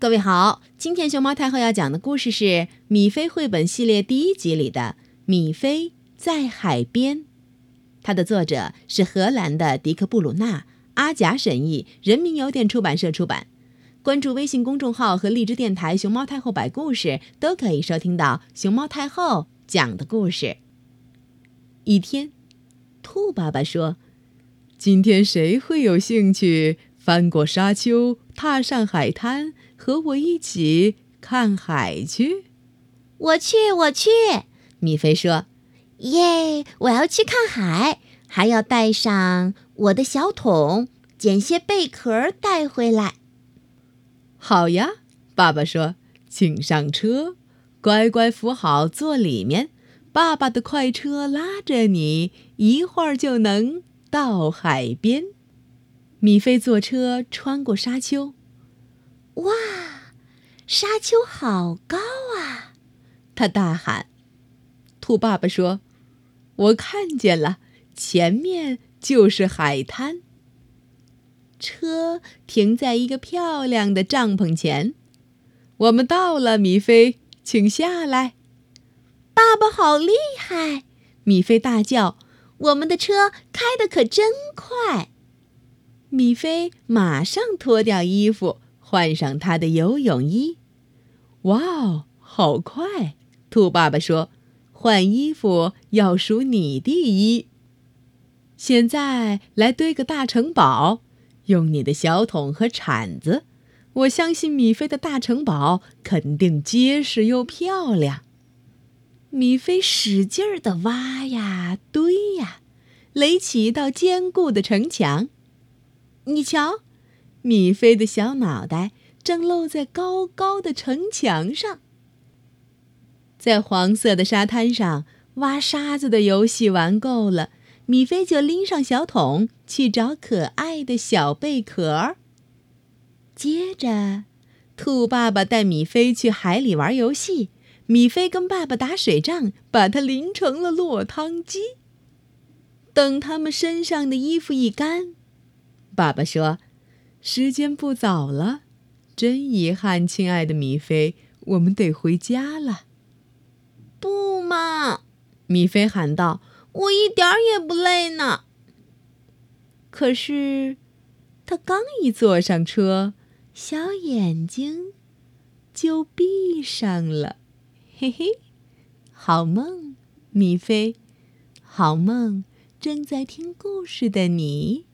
各位好，今天熊猫太后要讲的故事是《米菲绘本系列》第一集里的《米菲在海边》，它的作者是荷兰的迪克·布鲁纳，阿甲审译，人民邮电出版社出版。关注微信公众号和荔枝电台“熊猫太后摆故事”，都可以收听到熊猫太后讲的故事。一天，兔爸爸说：“今天谁会有兴趣翻过沙丘，踏上海滩？”和我一起看海去，我去，我去。米菲说：“耶，我要去看海，还要带上我的小桶，捡些贝壳带回来。”好呀，爸爸说：“请上车，乖乖扶好坐里面，爸爸的快车拉着你，一会儿就能到海边。”米菲坐车穿过沙丘。哇，沙丘好高啊！他大喊。兔爸爸说：“我看见了，前面就是海滩。”车停在一个漂亮的帐篷前。我们到了，米菲，请下来。爸爸好厉害！米菲大叫：“我们的车开得可真快！”米菲马上脱掉衣服。换上他的游泳衣，哇哦，好快！兔爸爸说：“换衣服要数你第一。”现在来堆个大城堡，用你的小桶和铲子。我相信米菲的大城堡肯定结实又漂亮。米菲使劲儿地挖呀堆呀，垒起一道坚固的城墙。你瞧。米菲的小脑袋正露在高高的城墙上。在黄色的沙滩上挖沙子的游戏玩够了，米菲就拎上小桶去找可爱的小贝壳。接着，兔爸爸带米菲去海里玩游戏，米菲跟爸爸打水仗，把它淋成了落汤鸡。等他们身上的衣服一干，爸爸说。时间不早了，真遗憾，亲爱的米菲，我们得回家了。不嘛！米菲喊道：“我一点儿也不累呢。”可是，他刚一坐上车，小眼睛就闭上了。嘿嘿，好梦，米菲，好梦，正在听故事的你。